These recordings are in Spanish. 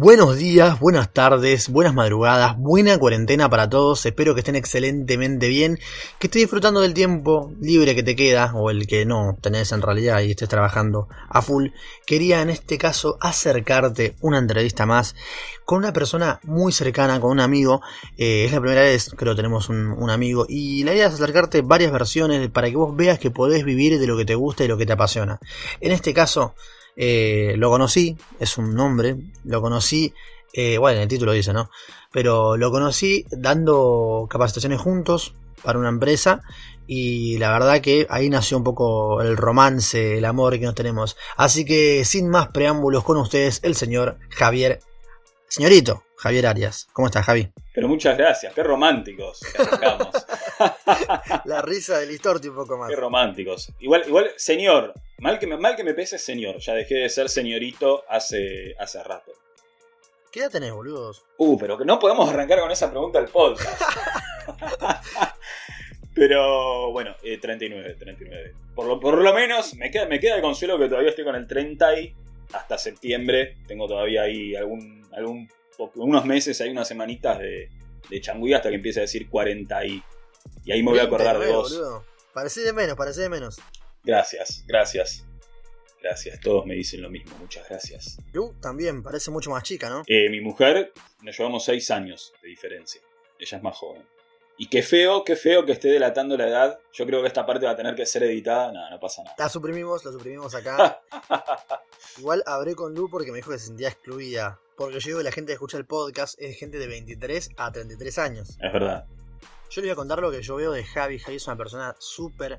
Buenos días, buenas tardes, buenas madrugadas, buena cuarentena para todos. Espero que estén excelentemente bien, que estés disfrutando del tiempo libre que te queda o el que no tenés en realidad y estés trabajando a full. Quería en este caso acercarte una entrevista más con una persona muy cercana, con un amigo. Eh, es la primera vez, creo, tenemos un, un amigo y la idea es acercarte varias versiones para que vos veas que podés vivir de lo que te gusta y lo que te apasiona. En este caso eh, lo conocí, es un nombre, lo conocí, eh, bueno, en el título dice, ¿no? Pero lo conocí dando capacitaciones juntos para una empresa y la verdad que ahí nació un poco el romance, el amor que nos tenemos. Así que sin más preámbulos con ustedes, el señor Javier, señorito Javier Arias. ¿Cómo estás, Javi? Pero muchas gracias, qué románticos La risa del Listorti un poco más. Qué románticos. Igual, igual, señor, mal que me, mal que me pese señor, ya dejé de ser señorito hace, hace rato. ¿Qué edad tenés, boludos? Uh, pero que no podemos arrancar con esa pregunta del podcast. pero bueno, 39, eh, 39. Por lo, por lo menos me queda, me queda el consuelo que todavía estoy con el 30 y hasta septiembre tengo todavía ahí algún, algún unos meses, hay unas semanitas de, de hasta que empiece a decir 40 y, y ahí me voy a acordar de vos. Parece de menos, parece de menos. Gracias, gracias. Gracias, todos me dicen lo mismo, muchas gracias. Lu también, parece mucho más chica, ¿no? Eh, mi mujer, nos llevamos 6 años de diferencia. Ella es más joven. Y qué feo, qué feo que esté delatando la edad. Yo creo que esta parte va a tener que ser editada. Nada, no pasa nada. La suprimimos, la suprimimos acá. Igual hablé con Lu porque me dijo que se sentía excluida. Porque yo digo que la gente que escucha el podcast es gente de 23 a 33 años. Es verdad. Yo le voy a contar lo que yo veo de Javi. Javi es una persona súper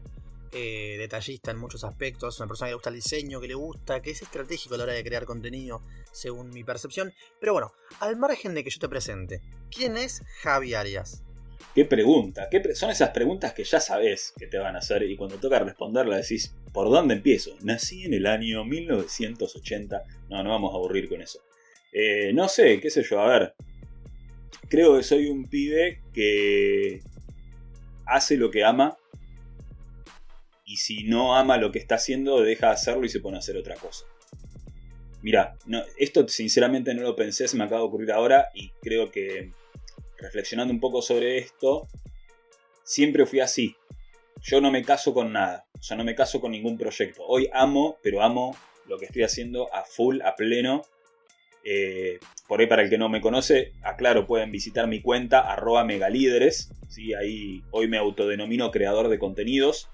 eh, detallista en muchos aspectos, una persona que le gusta el diseño, que le gusta, que es estratégico a la hora de crear contenido, según mi percepción. Pero bueno, al margen de que yo te presente, ¿quién es Javi Arias? ¿Qué pregunta? ¿Qué son esas preguntas que ya sabes que te van a hacer y cuando toca responderla decís, ¿por dónde empiezo? Nací en el año 1980. No, no vamos a aburrir con eso. Eh, no sé, qué sé yo, a ver. Creo que soy un pibe que hace lo que ama y si no ama lo que está haciendo, deja de hacerlo y se pone a hacer otra cosa. Mira, esto sinceramente no lo pensé, se me acaba de ocurrir ahora y creo que reflexionando un poco sobre esto, siempre fui así. Yo no me caso con nada, o sea, no me caso con ningún proyecto. Hoy amo, pero amo lo que estoy haciendo a full, a pleno. Eh, por ahí para el que no me conoce, aclaro, pueden visitar mi cuenta arroba megalíderes. ¿sí? Ahí hoy me autodenomino creador de contenidos.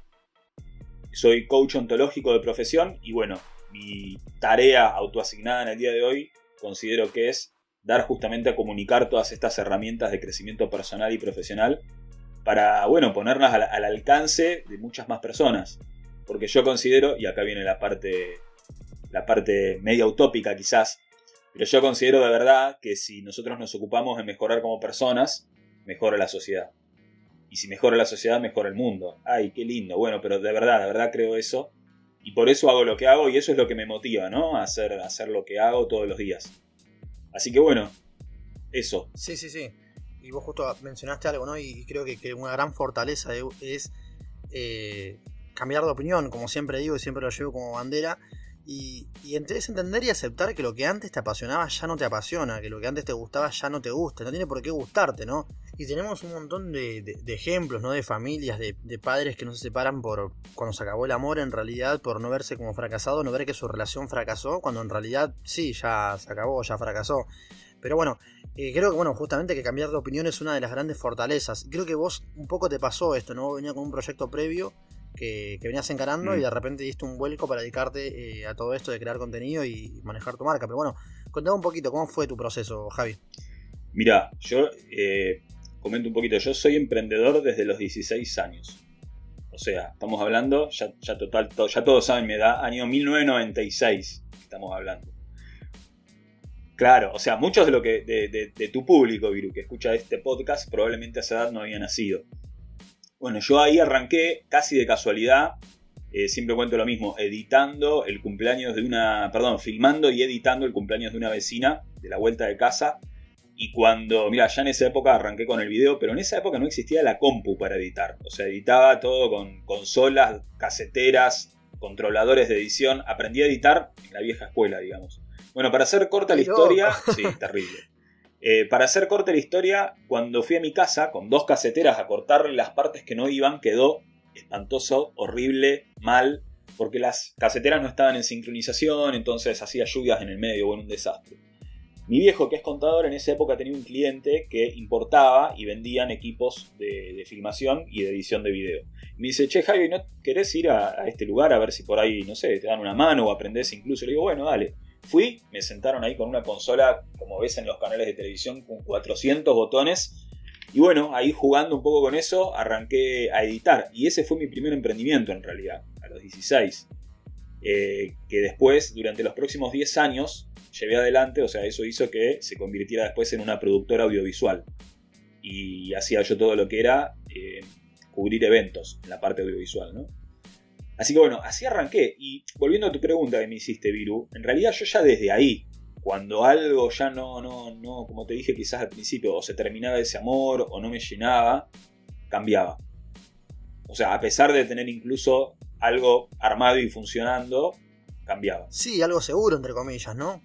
Soy coach ontológico de profesión y bueno, mi tarea autoasignada en el día de hoy considero que es dar justamente a comunicar todas estas herramientas de crecimiento personal y profesional para, bueno, ponerlas al, alcance de muchas más personas. Porque yo considero, y acá viene la parte, la parte media utópica quizás, pero yo considero de verdad que si nosotros nos ocupamos de mejorar como personas, mejora la sociedad. Y si mejora la sociedad, mejora el mundo. Ay, qué lindo. Bueno, pero de verdad, de verdad creo eso. Y por eso hago lo que hago y eso es lo que me motiva, ¿no? A hacer, a hacer lo que hago todos los días. Así que bueno, eso. Sí, sí, sí. Y vos justo mencionaste algo, ¿no? Y creo que, una gran fortaleza es eh, cambiar de opinión, como siempre digo y siempre lo llevo como bandera. Y, y es entender y aceptar que lo que antes te apasionaba ya no te apasiona, que lo que antes te gustaba ya no te gusta, no tiene por qué gustarte, ¿no? Y tenemos un montón de, ejemplos, ¿no? De familias, de, padres que no se separan por cuando se acabó el amor, en realidad, por no verse como fracasado, no ver que su relación fracasó, cuando en realidad sí, ya se acabó, ya fracasó. Pero bueno, eh, creo que bueno, justamente que cambiar de opinión es una de las grandes fortalezas. Creo que vos un poco te pasó esto, ¿no? Venía con un proyecto previo que, venías encarando y mm. de repente diste un vuelco para dedicarte eh, a todo esto de crear contenido y manejar tu marca. Pero bueno, contame un poquito, ¿cómo fue tu proceso, Javi? Mira, yo eh, comento un poquito, yo soy emprendedor desde los 16 años. O sea, estamos hablando, ya, total, ya todos saben mi edad, año 1996 estamos hablando. Claro, o sea, muchos de lo que de, tu público, Viru, que escucha este podcast, probablemente a esa edad no había nacido. Bueno, yo ahí arranqué casi de casualidad, eh, siempre cuento lo mismo, editando el cumpleaños de una, perdón, filmando y editando el cumpleaños de una vecina de la vuelta de casa y cuando, mira, ya en esa época arranqué con el video, pero en esa época no existía la compu para editar. O sea, editaba todo con consolas, caseteras, controladores de edición. Aprendí a editar en la vieja escuela, digamos. Bueno, para hacer corta la historia, sí, terrible. Eh, para hacer corta la historia, cuando fui a mi casa con dos caseteras a cortarle las partes que no iban, quedó espantoso, horrible, mal, porque las caseteras no estaban en sincronización, entonces hacía lluvias en el medio, bueno, un desastre. Mi viejo, que es contador, en esa época tenía un cliente que importaba y vendían equipos de, filmación y de edición de video. Me dice, che, Javi, ¿no querés ir a, a, este lugar a ver si por ahí, no sé, te dan una mano o aprendés incluso? Le digo, bueno, dale. Fui, me sentaron ahí con una consola, como ves en los canales de televisión, con 400 botones. Y bueno, ahí jugando un poco con eso, arranqué a editar. Y ese fue mi primer emprendimiento en realidad, a los 16. Eh, que después, durante los próximos 10 años, llevé adelante, o sea, eso hizo que se convirtiera después en una productora audiovisual. Y hacía yo todo lo que era eh, cubrir eventos en la parte audiovisual, ¿no? Así que bueno, así arranqué. Y volviendo a tu pregunta que me hiciste, Viru, en realidad yo ya desde ahí, cuando algo ya no, no, no, como te dije quizás al principio, o se terminaba ese amor o no me llenaba, cambiaba. O sea, a pesar de tener incluso algo armado y funcionando, cambiaba. Sí, algo seguro, entre comillas, ¿no?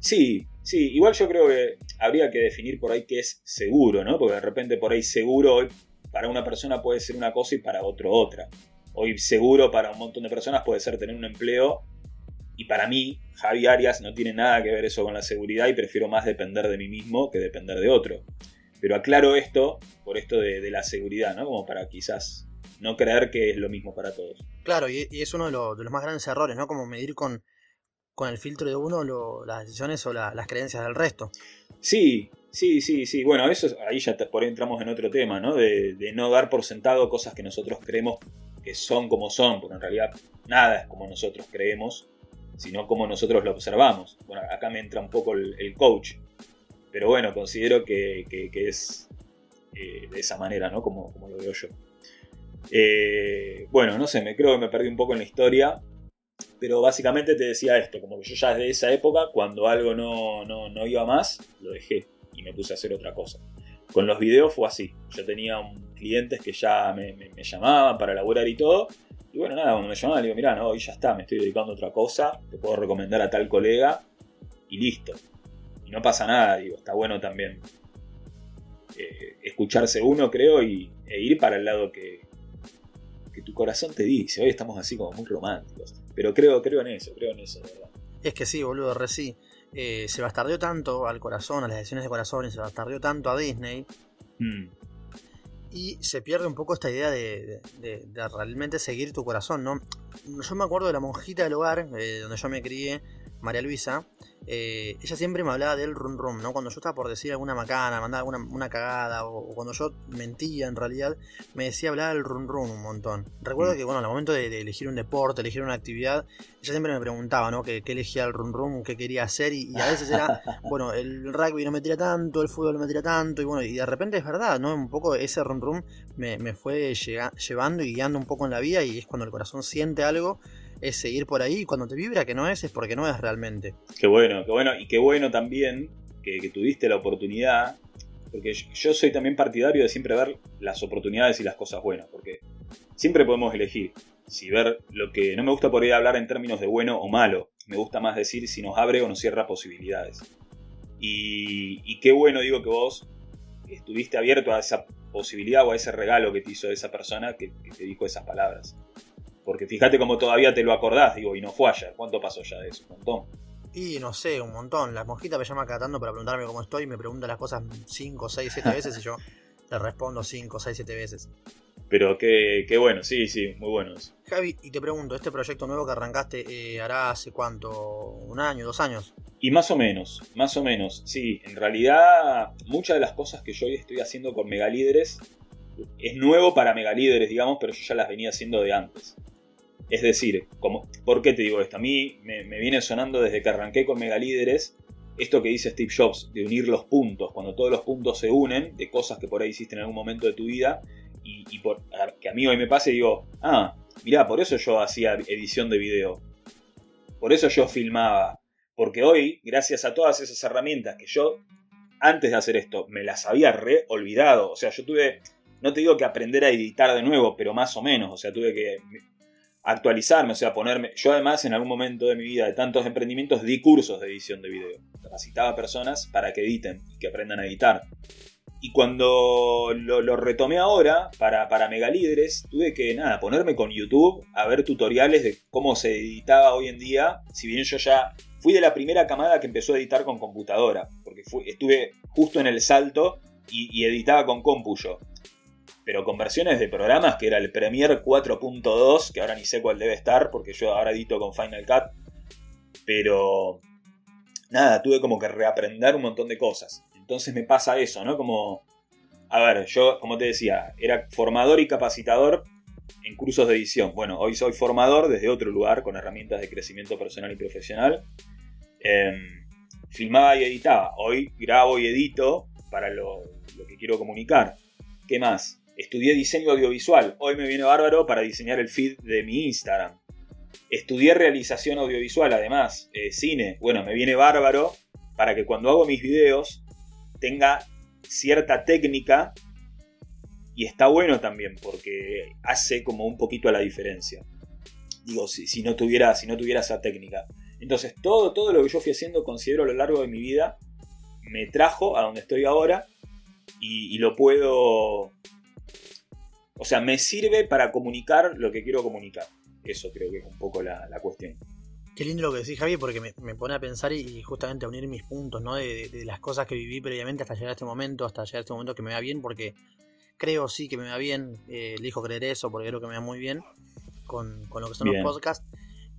Sí, sí, igual yo creo que habría que definir por ahí qué es seguro, ¿no? Porque de repente por ahí seguro para una persona puede ser una cosa y para otro otra hoy seguro para un montón de personas puede ser tener un empleo. Y para mí, Javi Arias no tiene nada que ver eso con la seguridad y prefiero más depender de mí mismo que depender de otro. Pero aclaro esto por esto de, la seguridad, ¿no? Como para quizás no creer que es lo mismo para todos. Claro, y, es uno de, los más grandes errores, ¿no? Como medir con, con el filtro de uno las decisiones o las creencias del resto. Sí, sí, sí, sí. Bueno, eso ahí ya por ahí entramos en otro tema, ¿no? De, de no dar por sentado cosas que nosotros creemos son como son, porque en realidad nada es como nosotros creemos, sino como nosotros lo observamos. Bueno, acá me entra un poco el, coach, pero bueno, considero que, es eh, de esa manera, ¿no? Como, lo veo yo. Eh, bueno, no sé, me creo que me perdí un poco en la historia, pero básicamente te decía esto, como que yo ya desde esa época, cuando algo no, no iba más, lo dejé y me puse a hacer otra cosa. Con los videos fue así. Yo tenía clientes que ya me, llamaban para laburar y todo. Y bueno, nada, cuando me llamaban, le digo, mirá, no, hoy ya está, me estoy dedicando a otra cosa, te puedo recomendar a tal colega y listo. Y no pasa nada, digo, está bueno también eh, escucharse uno, creo, y, e ir para el lado que, que tu corazón te dice. Hoy estamos así como muy románticos. Pero creo, creo en eso, creo en eso, verdad. Es que sí, boludo, re sí eh, se bastardeó tanto al corazón, a las decisiones de corazón, y se bastardeó tanto a Disney. Mm. Y se pierde un poco esta idea de, realmente seguir tu corazón, ¿no? Yo me acuerdo de la monjita del hogar, eh, donde yo me crié, María Luisa, eh, ella siempre me hablaba del run rum, ¿no? Cuando yo estaba por decir alguna macana, mandar alguna una cagada, o, cuando yo mentía en realidad, me decía hablar del run rum un montón. Recuerdo mm. que, bueno, al momento de, elegir un deporte, elegir una actividad, ella siempre me preguntaba, ¿no? ¿Qué, elegía el run rum, qué quería hacer? Y, a veces era, bueno, el rugby no me tira tanto, el fútbol no me tira tanto, y bueno, y de repente es verdad, ¿no? Un poco ese run rum me, me fue llevando y guiando un poco en la vida, y es cuando el corazón siente algo es seguir por ahí cuando te vibra que no es, es porque no es realmente. Qué bueno, qué bueno. Y qué bueno también que, tuviste la oportunidad, porque yo soy también partidario de siempre ver las oportunidades y las cosas buenas, porque siempre podemos elegir si ver lo que no me gusta por ahí hablar en términos de bueno o malo, me gusta más decir si nos abre o nos cierra posibilidades. Y, qué bueno digo que vos estuviste abierto a esa posibilidad o a ese regalo que te hizo esa persona que te dijo esas palabras. Porque fíjate cómo todavía te lo acordás, digo, y no fue ayer. ¿Cuánto pasó ya de eso? Un montón. Y no sé, un montón. La mosquita me llama cada tanto para preguntarme cómo estoy, me pregunta las cosas 5, 6, 7 veces y yo le respondo 5, 6, 7 veces. Pero qué, qué, bueno, sí, sí, muy bueno eso. Javi, y te pregunto, ¿este proyecto nuevo que arrancaste eh, hará hace cuánto? ¿Un año, dos años? Y más o menos, más o menos, sí. En realidad, muchas de las cosas que yo hoy estoy haciendo con Megalíderes es nuevo para Megalíderes, digamos, pero yo ya las venía haciendo de antes. Es decir, ¿por qué te digo esto? A mí me, viene sonando desde que arranqué con Megalíderes esto que dice Steve Jobs, de unir los puntos, cuando todos los puntos se unen, de cosas que por ahí hiciste en algún momento de tu vida, y, por, que a mí hoy me pase y digo, ah, mirá, por eso yo hacía edición de video, por eso yo filmaba, porque hoy, gracias a todas esas herramientas que yo, antes de hacer esto, me las había re olvidado, o sea, yo tuve, no te digo que aprender a editar de nuevo, pero más o menos, o sea, tuve que actualizarme, o sea, ponerme. Yo además en algún momento de mi vida de tantos emprendimientos di cursos de edición de video. Capacitaba personas para que editen y que aprendan a editar. Y cuando lo, retomé ahora para, para Megalíderes, tuve que nada, ponerme con YouTube a ver tutoriales de cómo se editaba hoy en día. Si bien yo ya fui de la primera camada que empezó a editar con computadora, porque estuve justo en el salto y, y editaba con compu yo pero con versiones de programas que era el Premiere 4.2, que ahora ni sé cuál debe estar, porque yo ahora edito con Final Cut. Pero nada, tuve como que reaprender un montón de cosas. Entonces me pasa eso, ¿no? Como, a ver, yo, como te decía, era formador y capacitador en cursos de edición. Bueno, hoy soy formador desde otro lugar, con herramientas de crecimiento personal y profesional. Em, filmaba y editaba. Hoy grabo y edito para lo, lo que quiero comunicar. ¿Qué más? Estudié diseño audiovisual. Hoy me viene bárbaro para diseñar el feed de mi Instagram. Estudié realización audiovisual, además, eh, cine. Bueno, me viene bárbaro para que cuando hago mis videos tenga cierta técnica y está bueno también porque hace como un poquito a la diferencia. Digo, si, no, tuviera, si no tuviera esa técnica. Entonces, todo, todo lo que yo fui haciendo, considero a lo largo de mi vida, me trajo a donde estoy ahora y lo puedo o sea, me sirve para comunicar lo que quiero comunicar. Eso creo que es un poco la, cuestión. Qué lindo lo que decís, Javi, porque me, pone a pensar y, justamente a unir mis puntos, ¿no? De, las cosas que viví previamente hasta llegar a este momento, hasta llegar a este momento que me va bien, porque creo sí que me va bien, eh, elijo creer eso, porque creo que me va muy bien con, con lo que son los podcasts.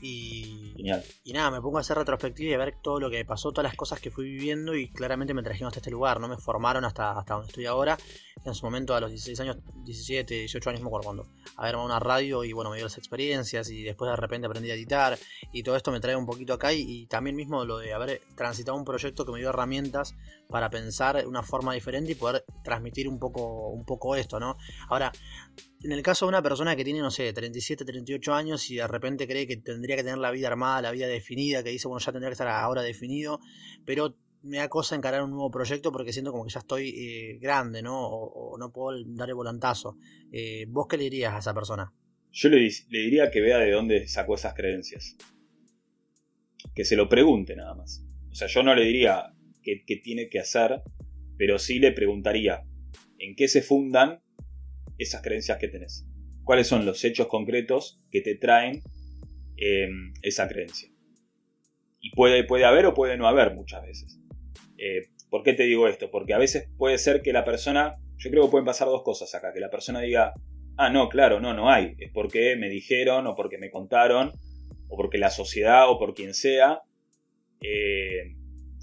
Y, y nada, me pongo a hacer retrospectiva y a ver todo lo que pasó, todas las cosas que fui viviendo y claramente me trajeron hasta este lugar, ¿no? Me formaron hasta, hasta donde estoy ahora. En su momento, a los 16 años, 17, 18 años, me acuerdo cuando, haber una radio y bueno, me dio las experiencias y después de repente aprendí a editar y todo esto me trae un poquito acá y, también mismo lo de haber transitado un proyecto que me dio herramientas para pensar una forma diferente y poder transmitir un poco, un poco esto, ¿no? Ahora, en el caso de una persona que tiene, no sé, 37, 38 años y de repente cree que tendría que tener la vida armada, la vida definida, que dice, bueno, ya tendría que estar ahora definido, pero me da cosa encarar un nuevo proyecto porque siento como que ya estoy eh, grande, ¿no? O, no puedo dar el volantazo. Eh, ¿Vos qué le dirías a esa persona? Yo le, diría que vea de dónde sacó esas creencias. Que se lo pregunte nada más. O sea, yo no le diría qué tiene que hacer, pero sí le preguntaría en qué se fundan esas creencias que tenés. ¿Cuáles son los hechos concretos que te traen em, esa creencia? Y puede, puede haber o puede no haber muchas veces. Eh, ¿Por qué te digo esto? Porque a veces puede ser que la persona, yo creo que pueden pasar dos cosas acá, que la persona diga, ah, no, claro, no, no hay, es porque me dijeron o porque me contaron, o porque la sociedad o por quien sea eh,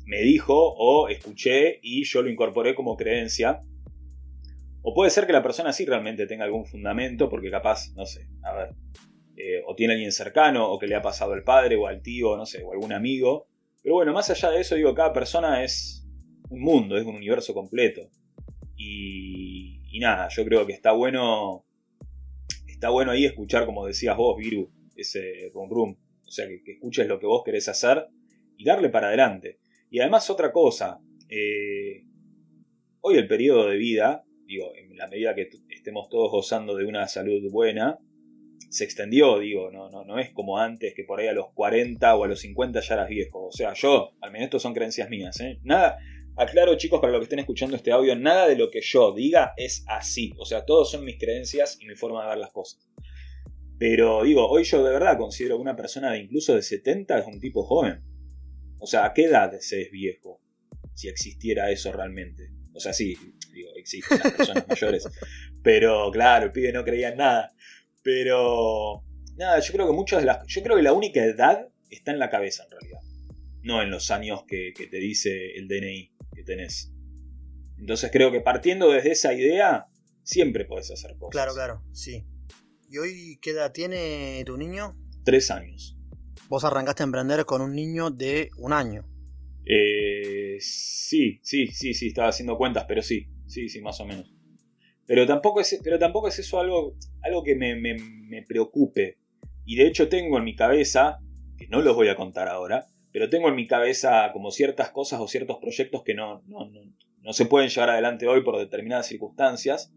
me dijo o escuché y yo lo incorporé como creencia o puede ser que la persona sí realmente tenga algún fundamento, porque capaz, no sé, a ver, eh, o tiene alguien cercano, o que le ha pasado al padre, o al tío, no sé, o algún amigo. Pero bueno, más allá de eso, digo, cada persona es un mundo, es un universo completo. Y, y nada, yo creo que está bueno, está bueno ahí escuchar, como decías vos, Viru, ese rum rum. O sea, que, escuches lo que vos querés hacer y darle para adelante. Y además otra cosa, eh, hoy el periodo de vida digo, en la medida que estemos todos gozando de una salud buena, se extendió, digo, no, no, no es como antes que por ahí a los 40 o a los 50 ya eras viejo. O sea, yo, al menos esto son creencias mías, ¿eh? Nada, aclaro chicos para los que estén escuchando este audio, nada de lo que yo diga es así. O sea, todos son mis creencias y mi forma de ver las cosas. Pero digo, hoy yo de verdad considero que una persona de incluso de 70 es un tipo joven. O sea, ¿a qué edad se es viejo? Si existiera eso realmente. O sea, sí, digo, existen las personas mayores. Pero claro, el pibe no creía en nada. Pero nada, yo creo que muchas de las. Yo creo que la única edad está en la cabeza en realidad. No en los años que, te dice el DNI que tenés. Entonces creo que partiendo desde esa idea, siempre puedes hacer cosas. Claro, claro, sí. ¿Y hoy qué edad tiene tu niño? Tres años. Vos arrancaste a emprender con un niño de un año. Eh, sí, sí, sí, sí, estaba haciendo cuentas, pero sí, sí, sí, más o menos. Pero tampoco es, pero tampoco es eso algo, algo que me, preocupe. Y de hecho tengo en mi cabeza, que no los voy a contar ahora, pero tengo en mi cabeza como ciertas cosas o ciertos proyectos que no, no, no, se pueden llevar adelante hoy por determinadas circunstancias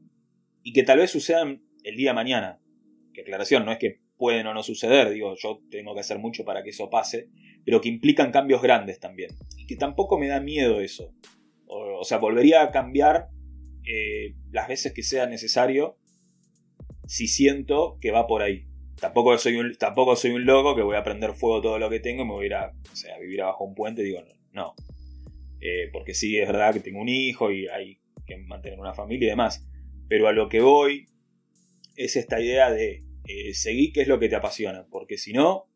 y que tal vez sucedan el día de mañana. Que aclaración, no es que pueden o no suceder, digo, yo tengo que hacer mucho para que eso pase, pero que implican cambios grandes también. Y que tampoco me da miedo eso. O, sea, volvería a cambiar eh, las veces que sea necesario si siento que va por ahí. Tampoco soy, un, tampoco soy un loco que voy a prender fuego todo lo que tengo y me voy a ir a, vivir abajo un puente. Digo, no. Eh, porque sí, es verdad que tengo un hijo y hay que mantener una familia y demás. Pero a lo que voy es esta idea de eh, seguir qué es lo que te apasiona. Porque si no.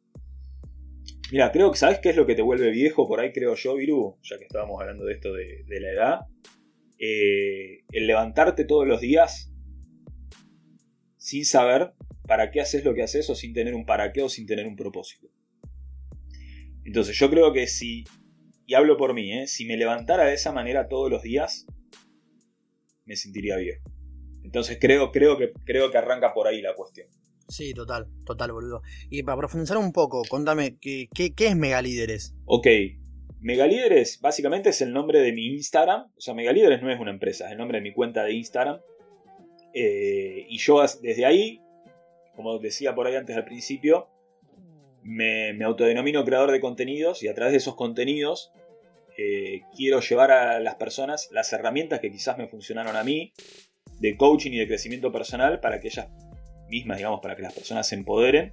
Mira, creo que sabes qué es lo que te vuelve viejo por ahí, creo yo, Viru, ya que estábamos hablando de esto de, la edad. Eh, el levantarte todos los días sin saber para qué haces lo que haces o sin tener un para qué o sin tener un propósito. Entonces yo creo que si, y hablo por mí, ¿eh? si me levantara de esa manera todos los días, me sentiría viejo. Entonces creo, creo, que, creo que arranca por ahí la cuestión. Sí, total, total, boludo. Y para profundizar un poco, contame, ¿qué, qué, qué es Megalíderes? Ok, Megalíderes básicamente es el nombre de mi Instagram. O sea, Megalíderes no es una empresa, es el nombre de mi cuenta de Instagram. Eh, y yo desde ahí, como decía por ahí antes al principio, me, autodenomino creador de contenidos y a través de esos contenidos eh, quiero llevar a las personas las herramientas que quizás me funcionaron a mí de coaching y de crecimiento personal para que ellas mismas, digamos, para que las personas se empoderen.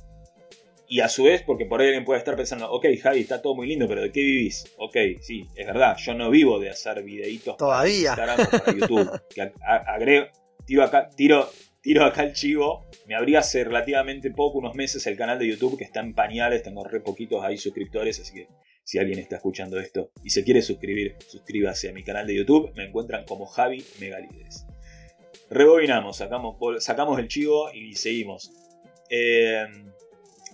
Y a su vez, porque por ahí alguien puede estar pensando, ok, Javi, está todo muy lindo, pero ¿de qué vivís? Ok, sí, es verdad, yo no vivo de hacer videitos Todavía. para Instagram o para YouTube. que agrego, tiro acá, tiro, tiro acá el chivo. Me abrí hace relativamente poco, unos meses, el canal de YouTube que está en pañales. Tengo re poquitos ahí suscriptores, así que si alguien está escuchando esto y se quiere suscribir, suscríbase a mi canal de YouTube. Me encuentran como Javi Megalides. Rebobinamos, sacamos, sacamos el chivo y seguimos. Eh,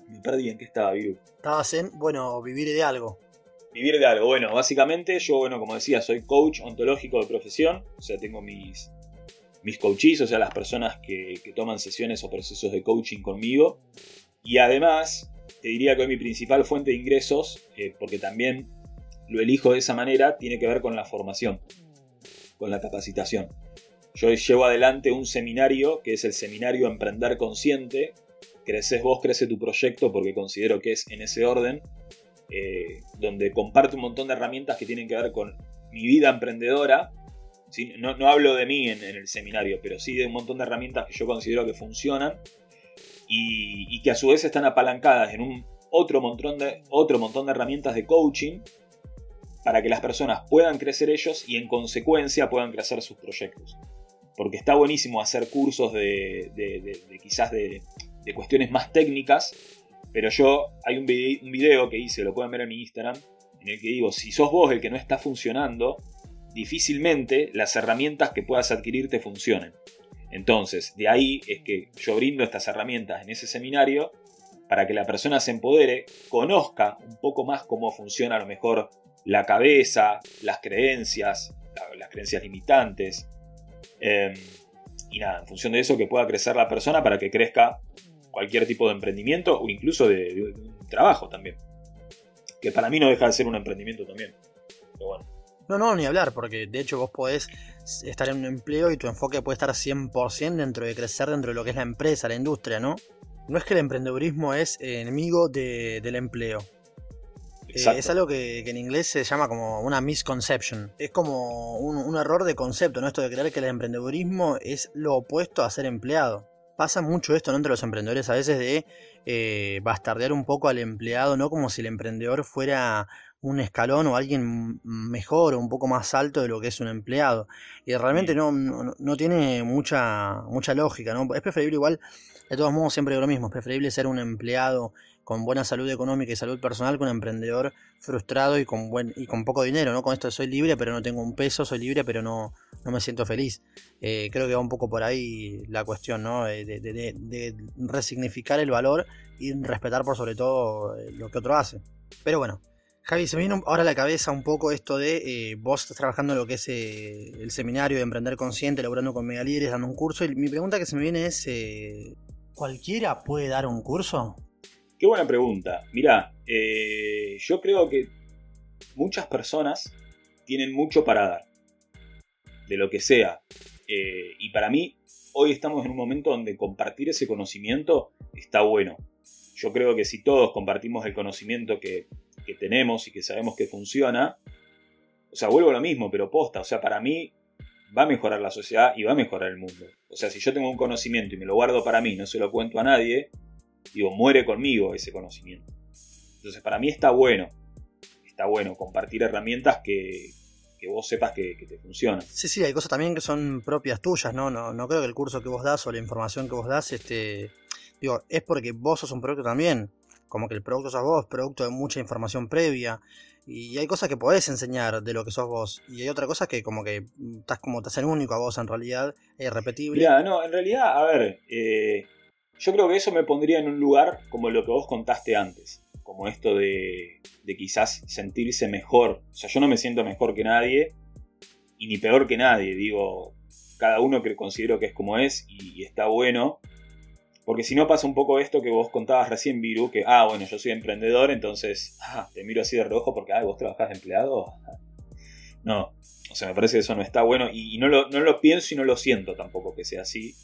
me perdí en qué estaba, vivo. Estabas en, bueno, vivir de algo. Vivir de algo. Bueno, básicamente yo, bueno, como decía, soy coach ontológico de profesión. O sea, tengo mis, mis coaches, o sea, las personas que, toman sesiones o procesos de coaching conmigo. Y además, te diría que hoy mi principal fuente de ingresos, eh, porque también lo elijo de esa manera, tiene que ver con la formación, con la capacitación. Yo llevo adelante un seminario que es el seminario Emprender Consciente. Creces vos, crece tu proyecto, porque considero que es en ese orden, eh, donde comparto un montón de herramientas que tienen que ver con mi vida emprendedora no, hablo de mí en, el seminario, pero sí de un montón de herramientas que yo considero que funcionan y, que a su vez están apalancadas en un otro montón, de, otro montón de herramientas de coaching para que las personas puedan crecer ellos y en consecuencia puedan crecer sus proyectos. Porque está buenísimo hacer cursos de, quizás de, cuestiones más técnicas, pero yo hay un video que hice, lo pueden ver en mi Instagram, en el que digo, si sos vos el que no está funcionando, difícilmente las herramientas que puedas adquirir te funcionen. Entonces, de ahí es que yo brindo estas herramientas en ese seminario para que la persona se empodere, conozca un poco más cómo funciona a lo mejor la cabeza, las creencias, las creencias limitantes. Em, y nada, en función de eso que pueda crecer la persona para que crezca cualquier tipo de emprendimiento o incluso de, trabajo también. Que para mí no deja de ser un emprendimiento también. Pero bueno. No, no, ni hablar, porque de hecho vos podés estar en un empleo y tu enfoque puede estar 100% dentro de crecer dentro de lo que es la empresa, la industria, ¿no? No es que el emprendedurismo es enemigo del empleo. Eh, es algo que, en inglés se llama como una misconception. Es como un, error de concepto, ¿no? Esto de creer que el emprendedurismo es lo opuesto a ser empleado. Pasa mucho esto ¿no? entre los emprendedores a veces de eh, bastardear un poco al empleado, ¿no? Como si el emprendedor fuera un escalón o alguien mejor o un poco más alto de lo que es un empleado. Y realmente no, no, tiene mucha, mucha lógica, ¿no? Es preferible igual, de todos modos siempre digo lo mismo, es preferible ser un empleado con buena salud económica y salud personal que un emprendedor frustrado y con buen y con poco dinero, ¿no? Con esto soy libre pero no tengo un peso, soy libre pero no, no me siento feliz. Eh, creo que va un poco por ahí la cuestión, ¿no? De, de resignificar el valor y respetar por sobre todo eh, lo que otro hace. Pero bueno, Javi, se me viene ahora a la cabeza un poco esto de eh, vos estás trabajando en lo que es eh, el seminario de Emprender Consciente, laburando con megalíderes, dando un curso. Y mi pregunta que se me viene es: eh, ¿cualquiera puede dar un curso? Qué buena pregunta. Mirá, yo creo que muchas personas tienen mucho para dar, de lo que sea. y para mí, hoy estamos en un momento donde compartir ese conocimiento está bueno. yo creo que si todos compartimos el conocimiento que, que tenemos y que sabemos que funciona, o sea, vuelvo a lo mismo, pero posta, o sea, para mí va a mejorar la sociedad y va a mejorar el mundo. O sea, si yo tengo un conocimiento y me lo guardo para mí, no se lo cuento a nadie, digo, muere conmigo ese conocimiento. Entonces, para mí está bueno, está bueno compartir herramientas que, que vos sepas que, te funcionan. Sí, sí, hay cosas también que son propias tuyas, ¿no? No, no creo que el curso que vos das o la información que vos das, este, digo, es porque vos sos un producto también. Como que el producto sos vos, producto de mucha información previa. Y hay cosas que podés enseñar de lo que sos vos. Y hay otra cosa que como que estás como te hacen único a vos en realidad, es irrepetible. Ya, no, en realidad, a ver, eh, yo creo que eso me pondría en un lugar como lo que vos contaste antes. Como esto de, quizás sentirse mejor. O sea, yo no me siento mejor que nadie. Y ni peor que nadie. Digo, cada uno que considero que es como es y está bueno. Porque si no pasa un poco esto que vos contabas recién, Viru, que, ah, bueno, yo soy emprendedor, entonces, ah, te miro así de rojo porque, ah, vos trabajás de empleado. No, o sea, me parece que eso no está bueno y, no, lo, no, lo, pienso y no lo siento tampoco que sea así.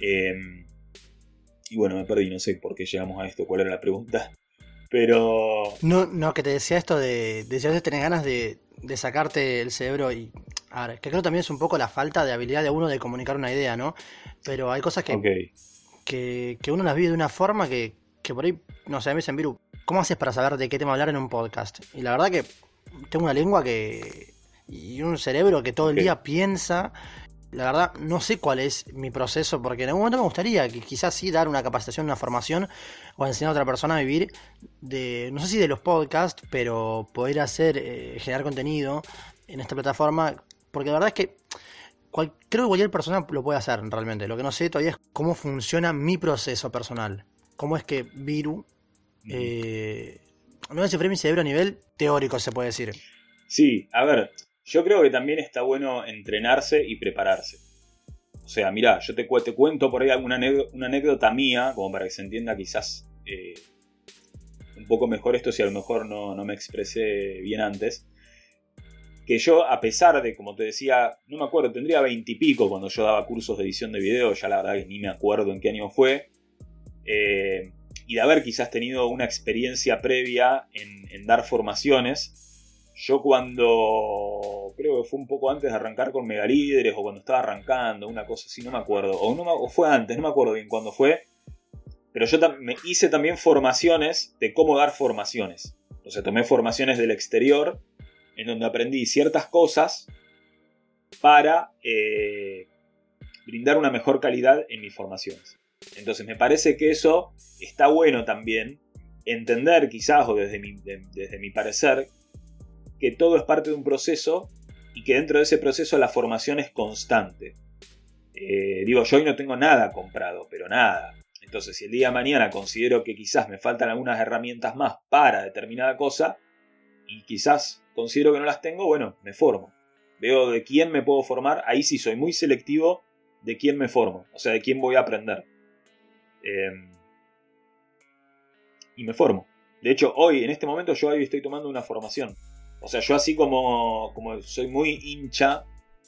Em, y bueno, me perdí, no sé por qué llegamos a esto, cuál era la pregunta. Pero... No, no, que te decía esto de, de si a veces tenés ganas de, de sacarte el cerebro y... A ver, que creo también es un poco la falta de habilidad de uno de comunicar una idea, ¿no? Pero hay cosas que que, uno las vive de una forma que, por ahí, no sé, me dicen, Viru, ¿cómo haces para saber de qué tema hablar en un podcast? Y la verdad que tengo una lengua que. y un cerebro que todo el día piensa. La verdad, no sé cuál es mi proceso, porque en algún momento me gustaría que quizás sí dar una capacitación, una formación, o enseñar a otra persona a vivir de, no sé si de los podcasts, pero poder hacer, eh, generar contenido en esta plataforma, porque la verdad es que creo que cualquier persona lo puede hacer realmente. Lo que no sé todavía es cómo funciona mi proceso personal. Cómo es que Viru eh, no descifré mi cerebro a nivel teórico, se puede decir. Sí, a ver, yo creo que también está bueno entrenarse y prepararse. O sea, mira, yo te, cuento por ahí alguna una anécdota mía, como para que se entienda quizás eh, un poco mejor esto si a lo mejor no, no me expresé bien antes que yo, a pesar de, como te decía, no me acuerdo, tendría veintipico cuando yo daba cursos de edición de video, ya la verdad que ni me acuerdo en qué año fue, eh, y de haber quizás tenido una experiencia previa en, dar formaciones, yo cuando, creo que fue un poco antes de arrancar con Megalíderes o cuando estaba arrancando, una cosa así, no me acuerdo, o, fue antes, no me acuerdo bien cuándo fue, pero yo me hice también formaciones de cómo dar formaciones. O sea, tomé formaciones del exterior en donde aprendí ciertas cosas para eh, brindar una mejor calidad en mis formaciones. Entonces me parece que eso está bueno también, entender quizás, o desde mi, desde mi parecer, que todo es parte de un proceso y que dentro de ese proceso la formación es constante. Eh, digo, yo hoy no tengo nada comprado, pero nada. Entonces, si el día de mañana considero que quizás me faltan algunas herramientas más para determinada cosa, y quizás considero que no las tengo, bueno, me formo. Veo de quién me puedo formar, ahí sí soy muy selectivo de quién me formo, o sea, de quién voy a aprender. Em, y me formo. De hecho, hoy, en este momento, yo hoy estoy tomando una formación. O sea, yo así como, como soy muy hincha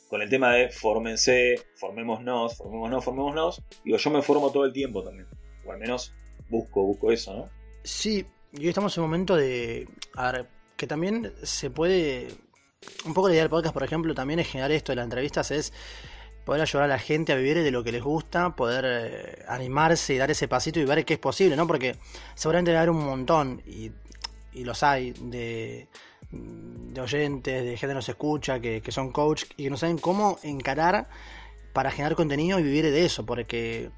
con el tema de fórmense, formémonos, formémonos, formémonos, digo, yo me formo todo el tiempo también. O al menos busco, busco eso, ¿no? Sí, y hoy estamos en un momento de... A ver, que también se puede. Un poco la idea del podcast, por ejemplo, también es generar esto de las entrevistas, es poder ayudar a la gente a vivir de lo que les gusta, poder eh, animarse y dar ese pasito y ver qué es posible, ¿no? Porque seguramente va a haber un montón, y, los hay, de, de oyentes, de gente que nos escucha, que, que son coach y que no saben cómo encarar para generar contenido y vivir de eso, porque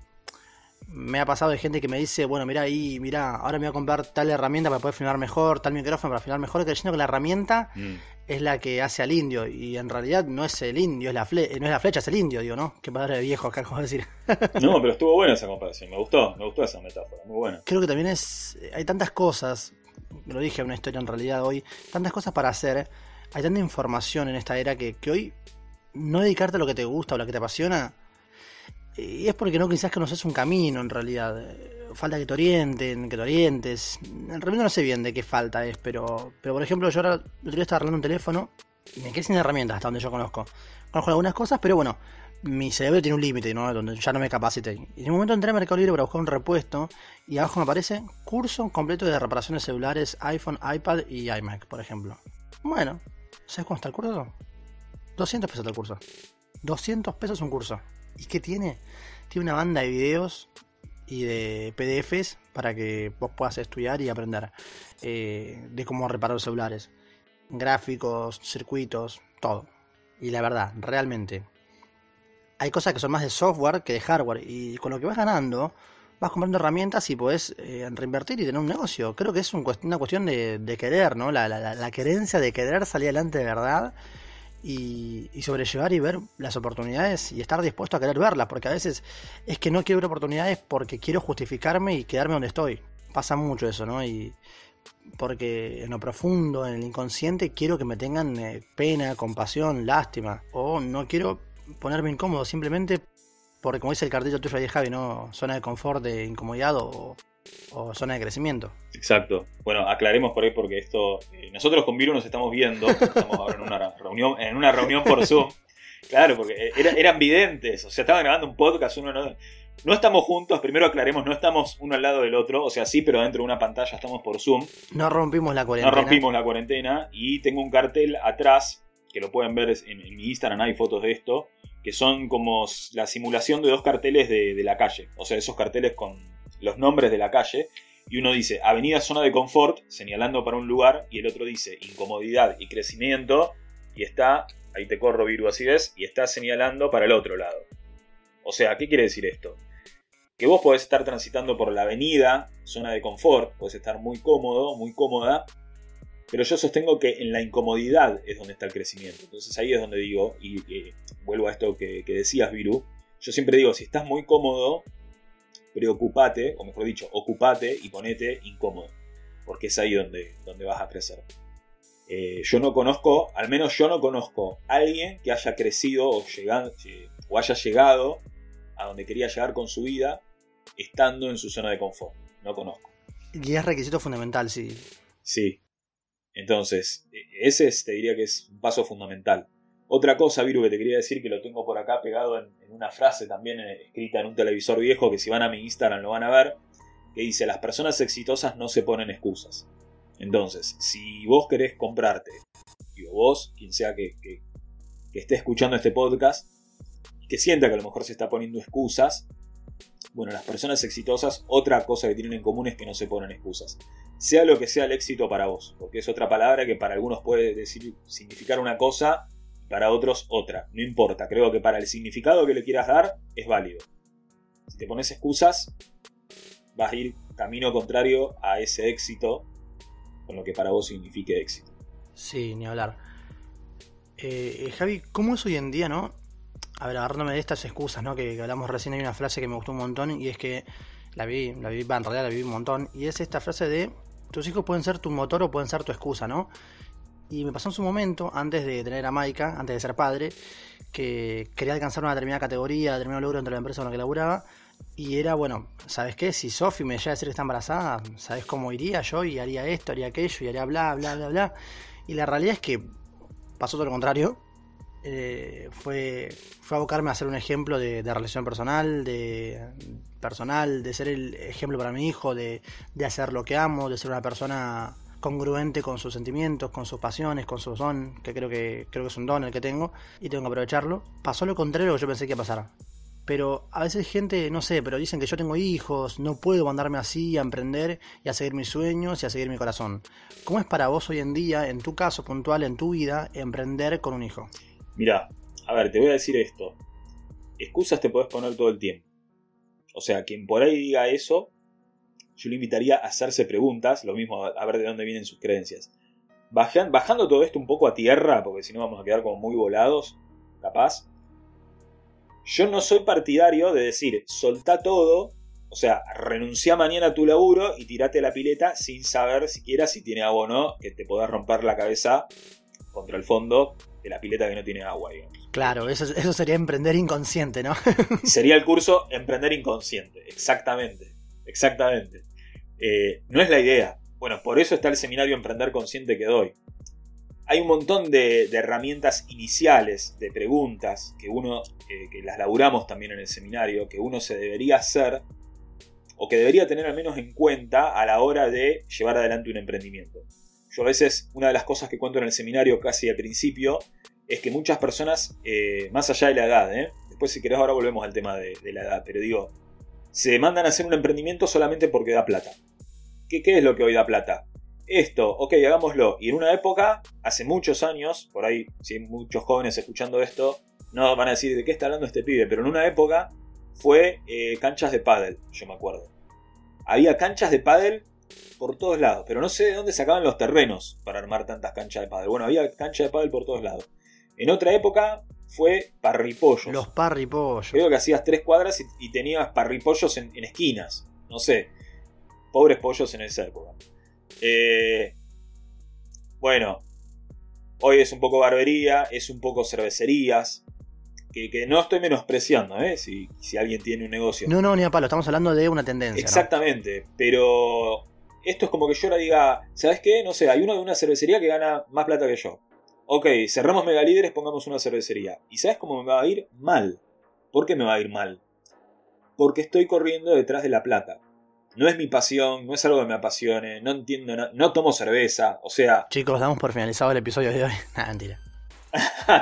me ha pasado de gente que me dice, bueno, mira ahí, mira, ahora me voy a comprar tal herramienta para poder filmar mejor, tal micrófono para filmar mejor, creyendo que la herramienta mm. es la que hace al indio. Y en realidad no es el indio, es la no es la flecha, es el indio, digo, ¿no? Qué padre de viejo acá, como decir. no, pero estuvo buena esa comparación, me gustó, me gustó esa metáfora, muy buena. Creo que también es, hay tantas cosas, lo dije una historia en realidad hoy, tantas cosas para hacer, hay tanta información en esta era que, que hoy no dedicarte a lo que te gusta o lo que te apasiona y es porque no quizás que no un camino en realidad. Falta que te orienten, que te orientes. En realidad no sé bien de qué falta es, pero, pero por ejemplo, yo ahora el arreglando un teléfono y me quedé sin herramientas hasta donde yo conozco. Conozco algunas cosas, pero bueno, mi cerebro tiene un límite, ¿no? Donde ya no me capacite. Y en un momento entré a Mercado Libre para buscar un repuesto y abajo me aparece curso completo de reparaciones celulares iPhone, iPad y iMac, por ejemplo. Bueno, ¿sabes cuánto está el curso? 200 pesos el curso. 200 pesos un curso. ¿Y qué tiene? Tiene una banda de videos y de PDFs para que vos puedas estudiar y aprender eh, de cómo reparar celulares. Gráficos, circuitos, todo. Y la verdad, realmente, hay cosas que son más de software que de hardware. Y con lo que vas ganando, vas comprando herramientas y podés eh, reinvertir y tener un negocio. Creo que es una cuestión de, querer, ¿no? La, la, querencia de querer salir adelante de verdad y, sobrellevar y ver las oportunidades y estar dispuesto a querer verlas. Porque a veces es que no quiero ver oportunidades porque quiero justificarme y quedarme donde estoy. Pasa mucho eso, ¿no? Y porque en lo profundo, en el inconsciente, quiero que me tengan eh, pena, compasión, lástima. O no quiero ponerme incómodo simplemente porque, como dice el cartillo tuyo ahí, Javi, ¿no? Zona de confort, de incomodidad o, zona de crecimiento. Exacto. Bueno, aclaremos por ahí porque esto. Eh, nosotros con Viru nos estamos viendo. Estamos ahora en una reunión, en una reunión por Zoom. Claro, porque eran videntes. O sea, estaban grabando un podcast, uno no. No estamos juntos, primero aclaremos, no estamos uno al lado del otro, o sea, sí, pero dentro de una pantalla estamos por Zoom. No rompimos la cuarentena. No rompimos la cuarentena y tengo un cartel atrás, que lo pueden ver en, en mi Instagram, hay fotos de esto, que son como la simulación de dos carteles de, la calle. O sea, esos carteles con los nombres de la calle. Y uno dice Avenida Zona de Confort, señalando para un lugar, y el otro dice Incomodidad y Crecimiento, y está, ahí te corro, Viru, ves, y está señalando para el otro lado. O sea, ¿qué quiere decir esto? Que vos podés estar transitando por la avenida, zona de confort, podés estar muy cómodo, muy cómoda, pero yo sostengo que en la incomodidad es donde está el crecimiento. Entonces ahí es donde digo, y vuelvo a esto que, decías, Viru, yo siempre digo, si estás muy cómodo, preocupate, o mejor dicho, ocupate y ponete incómodo, porque es ahí donde, donde vas a crecer. Eh, yo no conozco, al menos yo no conozco a alguien que haya crecido o, llegado, o haya llegado a donde quería llegar con su vida estando en su zona de confort. No conozco. Y es requisito fundamental, sí. Sí, entonces, e, ese te diría que es un paso fundamental. Otra cosa, Viru, que te quería decir, que lo tengo por acá pegado en, una frase también eh, escrita en un televisor viejo, que si van a mi Instagram lo van a ver, que dice, las personas exitosas no se ponen excusas. Entonces, si vos querés comprarte, digo vos, quien sea que, que esté escuchando este podcast, que sienta que a lo mejor se está poniendo excusas, bueno, las personas exitosas, otra cosa que tienen en común es que no se ponen excusas sea lo que sea el éxito para vos, porque es otra palabra que para algunos puede decir, significar una cosa, para otros otra, no importa, creo que para el significado que le quieras dar es válido. Si te pones excusas, vas a ir camino contrario a ese éxito, con lo que para vos signifique éxito. Sí, ni hablar. Eh, Javi, ¿cómo es hoy en día, no? A ver, agarrándome de estas excusas, ¿no? Que, hablamos recién, hay una frase que me gustó un montón y es que la vi, la vi, en realidad la vi un montón, y es esta frase de tus hijos pueden ser tu motor o pueden ser tu excusa, ¿no? Y me pasó en su momento, antes de tener a Maika, antes de ser padre, que quería alcanzar una determinada categoría, determinado logro entre la empresa con la que laburaba. Y era, bueno, ¿sabes qué? Si Sofi me llega a decir que está embarazada, ¿sabes cómo iría yo? Y haría esto, haría aquello, y haría bla, bla, bla, bla. Y la realidad es que pasó todo lo contrario. Eh, fue, fue abocarme a ser un ejemplo de, relación personal, de personal, de ser el ejemplo para mi hijo, de, hacer lo que amo, de ser una persona congruente con sus sentimientos, con sus pasiones, con sus don, que creo que creo que es un don el que tengo y tengo que aprovecharlo. Pasó lo contrario que yo pensé que iba a pasar. Pero a veces gente, no sé, pero dicen que yo tengo hijos, no puedo mandarme así a emprender y a seguir mis sueños y a seguir mi corazón. ¿Cómo es para vos hoy en día, en tu caso puntual, en tu vida, emprender con un hijo? Mira, a ver, te voy a decir esto. Excusas te puedes poner todo el tiempo. O sea, quien por ahí diga eso, yo le invitaría a hacerse preguntas, lo mismo a ver de dónde vienen sus creencias. bajando todo esto un poco a tierra, porque si no vamos a quedar como muy volados, capaz. Yo no soy partidario de decir, soltá todo, o sea, renuncia mañana a tu laburo y tirate la pileta sin saber siquiera si tiene agua o no, que te podás romper la cabeza contra el fondo de la pileta que no tiene agua, Claro, eso, eso sería emprender inconsciente, ¿no? sería el curso Emprender Inconsciente, exactamente, exactamente. Eh, no es la idea. Bueno, por eso está el seminario Emprender Consciente que doy. hay un montón de, herramientas iniciales, de preguntas, que uno, eh, que las laburamos también en el seminario, que uno se debería hacer o que debería tener al menos en cuenta a la hora de llevar adelante un emprendimiento. Yo a veces, una de las cosas que cuento en el seminario casi al principio, es que muchas personas, eh, más allá de la edad, ¿eh? después si querés ahora volvemos al tema de, la edad, pero digo, se mandan a hacer un emprendimiento solamente porque da plata. ¿Qué, ¿Qué es lo que hoy da plata? esto, ok, hagámoslo. Y en una época, hace muchos años, por ahí, si hay muchos jóvenes escuchando esto, no van a decir de qué está hablando este pibe, pero en una época fue eh, canchas de pádel, yo me acuerdo. Había canchas de pádel por todos lados, pero no sé de dónde sacaban los terrenos para armar tantas canchas de pádel. Bueno, había canchas de pádel por todos lados. En otra época fue parripollos. Los parripollos. Creo que hacías tres cuadras y, tenías parripollos en, en esquinas. No sé. Pobres pollos en esa época. Eh, bueno, hoy es un poco barbería, es un poco cervecerías. Que, no estoy menospreciando, ¿eh? Si, alguien tiene un negocio. No, no, ni a palo, estamos hablando de una tendencia. Exactamente, pero esto es como que yo ahora diga, ¿sabes qué? No sé, hay uno de una cervecería que gana más plata que yo. Ok, cerramos megalíderes, pongamos una cervecería. ¿Y sabes cómo me va a ir? Mal. ¿Por qué me va a ir mal? Porque estoy corriendo detrás de la plata no es mi pasión, no es algo que me apasione, no entiendo, no, tomo cerveza, o sea... Chicos, damos por finalizado el episodio de hoy. Mentira.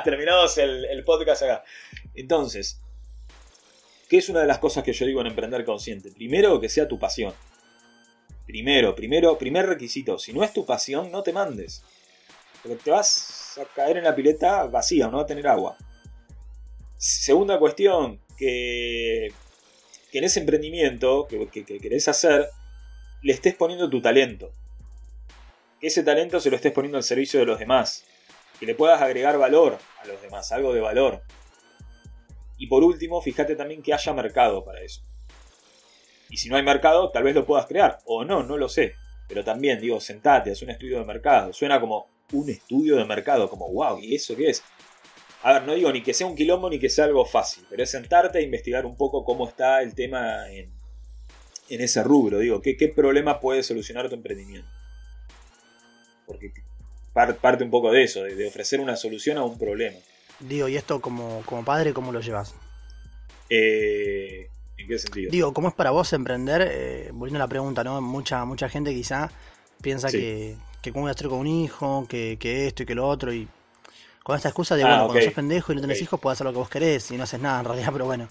Terminamos el, podcast acá. Entonces, ¿qué es una de las cosas que yo digo en Emprender Consciente? Primero, que sea tu pasión. Primero, primero, primer requisito. Si no es tu pasión, no te mandes. Porque te vas a caer en la pileta vacía, no va a tener agua. Segunda cuestión, que que en ese emprendimiento que, querés hacer le estés poniendo tu talento. Que ese talento se lo estés poniendo al servicio de los demás. Que le puedas agregar valor a los demás, algo de valor. Y por último, fíjate también que haya mercado para eso. Y si no hay mercado, tal vez lo puedas crear. O no, no lo sé. Pero también, digo, sentate, haz un estudio de mercado. Suena como un estudio de mercado, como, wow, ¿y eso qué es? a ver, no digo ni que sea un quilombo ni que sea algo fácil, pero es sentarte a investigar un poco cómo está el tema en, ese rubro. Digo, ¿qué, problema puede solucionar tu emprendimiento? Porque parte un poco de eso, de, ofrecer una solución a un problema. Digo, ¿y esto como, como padre cómo lo llevas? Eh, ¿En qué sentido? Digo, ¿cómo es para vos emprender? Eh, volviendo a la pregunta, ¿no? Mucha, mucha gente quizá piensa que, que cómo voy a hacer con un hijo, que, que esto y que lo otro, y con esta excusa de, ah, bueno, cuando sos pendejo y no tenés hijos, puedes hacer lo que vos querés y no haces nada en realidad, pero bueno.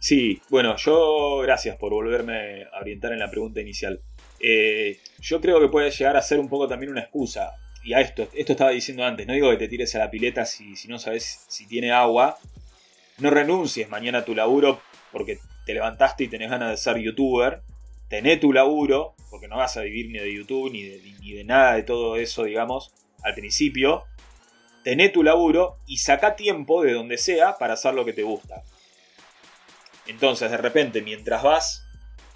Sí, bueno, yo gracias por volverme a orientar en la pregunta inicial. Eh, yo creo que puede llegar a ser un poco también una excusa. Y a esto, esto estaba diciendo antes, no digo que te tires a la pileta si, si no sabes si tiene agua. No renuncies mañana a tu laburo porque te levantaste y tenés ganas de ser youtuber. Tené tu laburo, porque no vas a vivir ni de YouTube ni ni de nada de todo eso, digamos, al principio tené tu laburo y saca tiempo de donde sea para hacer lo que te gusta. Entonces, de repente, mientras vas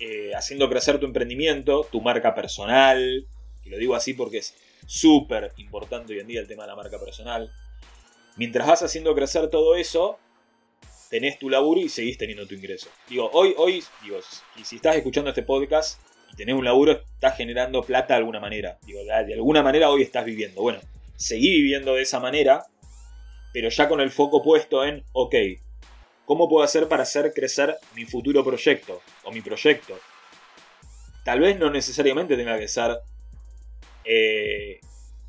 eh, haciendo crecer tu emprendimiento, tu marca personal, y lo digo así porque es súper importante hoy en día el tema de la marca personal, mientras vas haciendo crecer todo eso, tenés tu laburo y seguís teniendo tu ingreso. Digo, hoy, hoy, digo, si estás escuchando este podcast y tenés un laburo, estás generando plata de alguna manera. Digo, de alguna manera hoy estás viviendo. Bueno, seguí viviendo de esa manera, pero ya con el foco puesto en, ok, ¿cómo puedo hacer para hacer crecer mi futuro proyecto o mi proyecto? Tal vez no necesariamente tenga que ser eh,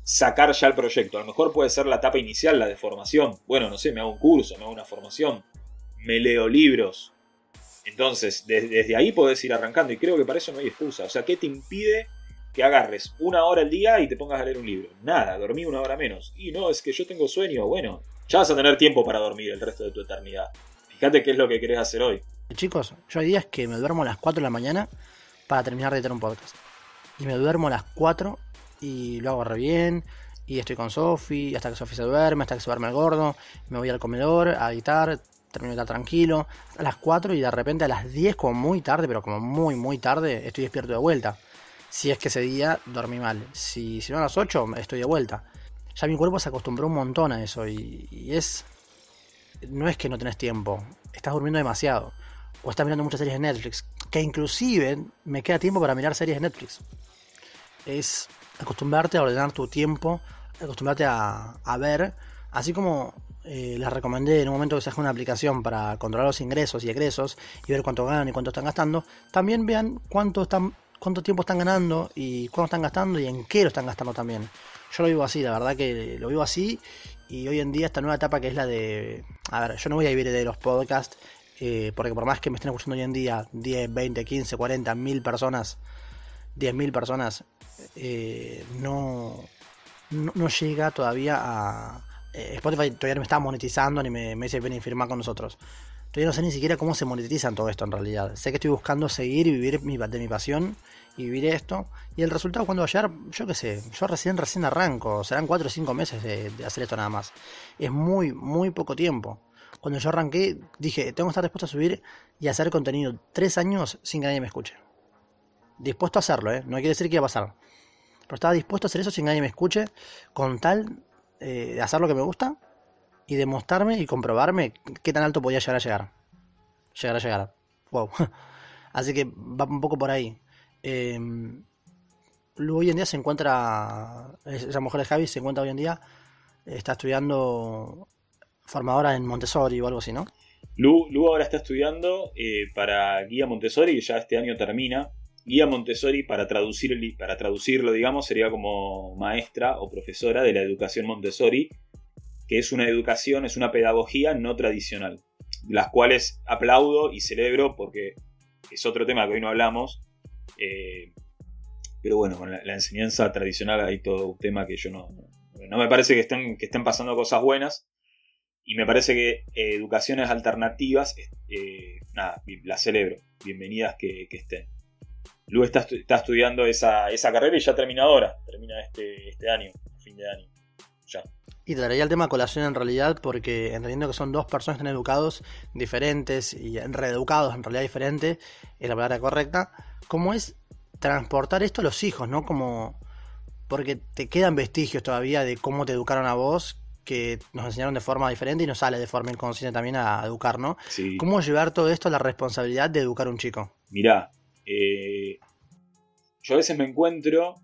sacar ya el proyecto, a lo mejor puede ser la etapa inicial, la de formación. Bueno, no sé, me hago un curso, me hago una formación, me leo libros. Entonces, desde ahí podés ir arrancando y creo que para eso no hay excusa. O sea, ¿qué te impide que agarres una hora al día y te pongas a leer un libro. Nada, dormí una hora menos. Y no, es que yo tengo sueño. Bueno, ya vas a tener tiempo para dormir el resto de tu eternidad. Fíjate qué es lo que querés hacer hoy. Chicos, yo hay días que me duermo a las 4 de la mañana para terminar de editar un podcast. Y me duermo a las 4 y lo hago re bien. Y estoy con Sofi, hasta que Sofi se duerme, hasta que se duerme el gordo. Me voy al comedor a editar, termino de estar tranquilo. A las 4 y de repente a las 10, como muy tarde, pero como muy, muy tarde, estoy despierto de vuelta si es que ese día dormí mal. Si, si no a las 8, estoy de vuelta. Ya mi cuerpo se acostumbró un montón a eso y, es... No es que no tenés tiempo, estás durmiendo demasiado. O estás mirando muchas series de Netflix. Que inclusive me queda tiempo para mirar series de Netflix. Es acostumbrarte a ordenar tu tiempo acostumbrarte a, a ver, así como eh, les recomendé en un momento que se haga una aplicación para controlar los ingresos y egresos y ver cuánto ganan y cuánto están gastando, también vean cuánto están cuánto tiempo están ganando y cuánto están gastando y en qué lo están gastando también. Yo lo vivo así, la verdad que lo vivo así y hoy en día esta nueva etapa que es la de... A ver, yo no voy a vivir de los podcasts eh, porque por más que me estén escuchando hoy en día 10, 20, 15, 40, mil personas, 10 mil personas, eh, no, no, llega todavía a... Eh, Spotify todavía no me está monetizando ni me, me dice ven y firma con nosotros. Todavía no sé ni siquiera cómo se monetizan todo esto en realidad. Sé que estoy buscando seguir y vivir mi, de mi pasión y vivir esto. Y el resultado cuando a llegar, yo qué sé, yo recién, recién arranco. Serán 4 o 5 meses de, hacer esto nada más. Es muy, muy poco tiempo. Cuando yo arranqué, dije, tengo que estar dispuesto a subir y hacer contenido 3 años sin que nadie me escuche. Dispuesto a hacerlo, ¿eh? No quiere decir que iba a pasar. Pero estaba dispuesto a hacer eso sin que nadie me escuche, con tal eh, de hacer lo que me gusta y demostrarme y comprobarme qué tan alto podía llegar a llegar. Llegar a llegar. Wow. Así que va un poco por ahí. Eh, hoy en día se encuentra, esa mujer de Javi se encuentra hoy en día, está estudiando formadora en Montessori o algo así, ¿no? Lu, Lu ahora está estudiando eh, para Guía Montessori, que ya este año termina. Guía Montessori, para, traducir, para traducirlo, digamos, sería como maestra o profesora de la educación Montessori, que es una educación, es una pedagogía no tradicional, las cuales aplaudo y celebro porque es otro tema que hoy no hablamos, eh, pero bueno, con la, enseñanza tradicional hay todo un tema que yo no, no me parece que estén, que estén pasando cosas buenas y me parece que eh, educaciones alternativas, eh, nada, las celebro, bienvenidas que, estén. Luego está, está estudiando esa, esa, carrera y ya termina ahora, termina este, este año, fin de año, ya. Y traería el tema colación en realidad porque entendiendo que son dos personas tan educados diferentes y reeducados en realidad diferentes, es la palabra correcta, ¿cómo es transportar esto a los hijos, no? Como porque te quedan vestigios todavía de cómo te educaron a vos, que nos enseñaron de forma diferente y nos sale de forma inconsciente también a educar, ¿no? ¿Cómo llevar todo esto a la responsabilidad de educar a un chico? Mirá, eh, yo a veces me encuentro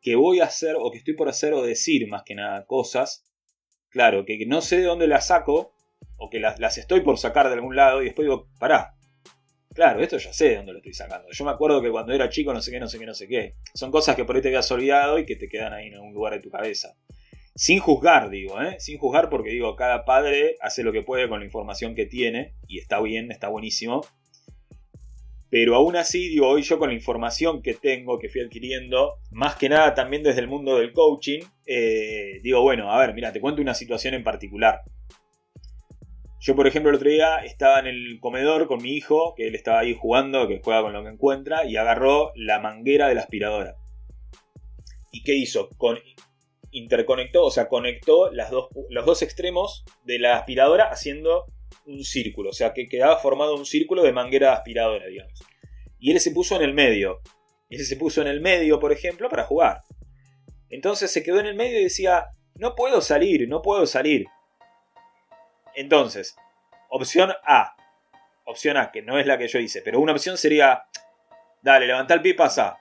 que voy a hacer o que estoy por hacer o decir más que nada cosas, claro, que no sé de dónde las saco o que las, estoy por sacar de algún lado y después digo, pará, claro, esto ya sé de dónde lo estoy sacando. Yo me acuerdo que cuando era chico no sé qué, no sé qué, no sé qué. Son cosas que por ahí te habías olvidado y que te quedan ahí en algún lugar de tu cabeza. Sin juzgar, digo, ¿eh? Sin juzgar porque digo, cada padre hace lo que puede con la información que tiene y está bien, está buenísimo. Pero aún así, digo, hoy yo con la información que tengo, que fui adquiriendo, más que nada también desde el mundo del coaching, eh, digo, bueno, a ver, mira, te cuento una situación en particular. Yo, por ejemplo, el otro día estaba en el comedor con mi hijo, que él estaba ahí jugando, que juega con lo que encuentra, y agarró la manguera de la aspiradora. ¿Y qué hizo? Con, interconectó, o sea, conectó las dos, los dos extremos de la aspiradora haciendo un círculo, o sea que quedaba formado un círculo de manguera aspiradora, digamos. Y él se puso en el medio. Y ese se puso en el medio, por ejemplo, para jugar. Entonces se quedó en el medio y decía, no puedo salir, no puedo salir. Entonces, opción A. Opción A, que no es la que yo hice, pero una opción sería, dale, levanta el pie y pasa.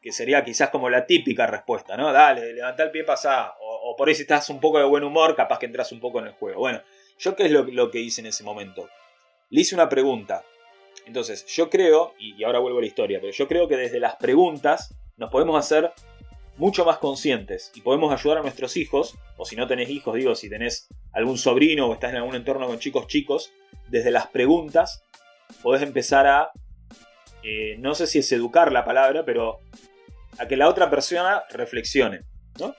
Que sería quizás como la típica respuesta, ¿no? Dale, levanta el pie y pasa. O, o por ahí si estás un poco de buen humor, capaz que entras un poco en el juego. Bueno, ¿Yo qué es lo, que hice en ese momento? Le hice una pregunta. Entonces, yo creo, y, ahora vuelvo a la historia, pero yo creo que desde las preguntas nos podemos hacer mucho más conscientes y podemos ayudar a nuestros hijos, o si no tenés hijos, digo, si tenés algún sobrino o estás en algún entorno con chicos chicos, desde las preguntas podés empezar a, eh, no sé si es educar la palabra, pero a que la otra persona reflexione, ¿no?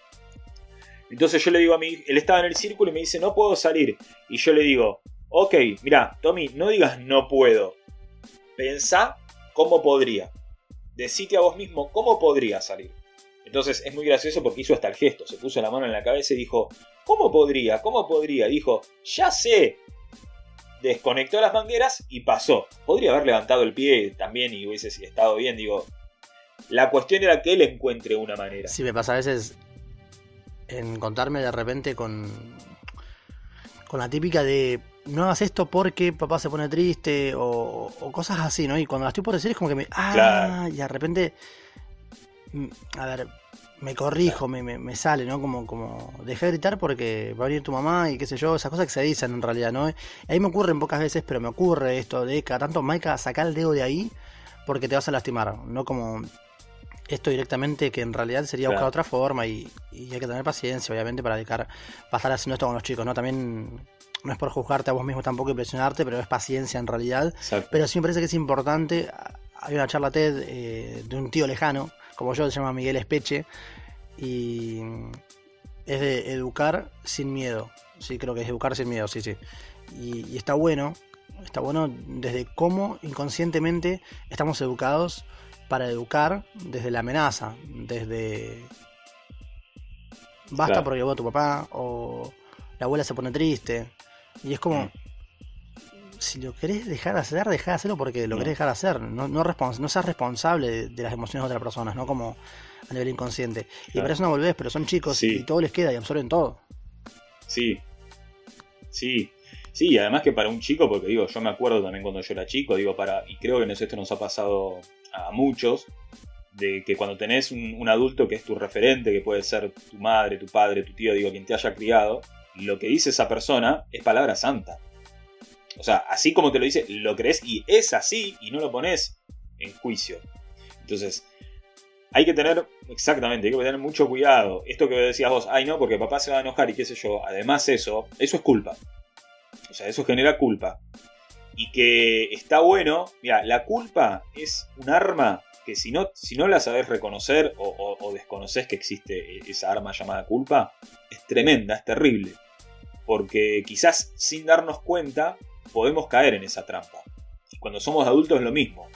Entonces yo le digo a mí, él estaba en el círculo y me dice, no puedo salir. Y yo le digo, ok, mira, Tommy, no digas no puedo. Pensá cómo podría. Decite a vos mismo cómo podría salir. Entonces es muy gracioso porque hizo hasta el gesto, se puso la mano en la cabeza y dijo, ¿cómo podría? ¿Cómo podría? Dijo, ya sé. Desconectó las mangueras y pasó. Podría haber levantado el pie también y hubiese estado bien, digo. La cuestión era que él encuentre una manera. Sí, me pasa a veces encontrarme de repente con, con la típica de no hagas esto porque papá se pone triste o, cosas así, ¿no? Y cuando la estoy por decir es como que me... Ah, y de repente mm, a ver, me corrijo, me, me, sale, ¿no? Como, como, dejé de gritar porque va a venir tu mamá y qué sé yo, esas cosas que se dicen en realidad, ¿no? Ahí me ocurren pocas veces, pero me ocurre esto de cada tanto, Maika, saca el dedo de ahí porque te vas a lastimar, no como esto directamente que en realidad sería buscar otra forma y, hay que tener paciencia, obviamente, para dedicar, pasar haciendo esto con los chicos, ¿no? También no es por juzgarte a vos mismo tampoco y presionarte, pero es paciencia en realidad. Pero sí me parece que es importante, hay una charla TED eh, de un tío lejano, como yo, se llama Miguel Espeche, y es de educar sin miedo. Sí, creo que es educar sin miedo, sí, sí. Y, está bueno, está bueno desde cómo inconscientemente estamos educados para educar desde la amenaza, desde basta porque vos tu papá o la abuela se pone triste. Y es como, mm si lo querés dejar de hacer, dejá de hacerlo porque lo querés dejar de hacer. No, no, no seas responsable de, las emociones de otras personas, no como a nivel inconsciente. Y para eso no volvés, pero son chicos y todo les queda y absorben todo. Sí, sí, sí, además que para un chico, porque digo, yo me acuerdo también cuando yo era chico, digo, para, y creo que esto nos ha pasado a muchos, de que cuando tenés un, adulto que es tu referente, que puede ser tu madre, tu padre, tu tío, digo, quien te haya criado, lo que dice esa persona es palabra santa. O sea, así como te lo dice, lo crees y es así y no lo pones en juicio. Entonces, hay que tener, exactamente, hay que tener mucho cuidado. Esto que decías vos, ay no, porque papá se va a enojar y qué sé yo. Además eso, eso es culpa. O sea, eso genera culpa. Y que está bueno, mira, la culpa es un arma que si no, si no la sabes reconocer o, desconoces que existe esa arma llamada culpa, es tremenda, es terrible. Porque quizás sin darnos cuenta podemos caer en esa trampa. Y cuando somos adultos es lo mismo.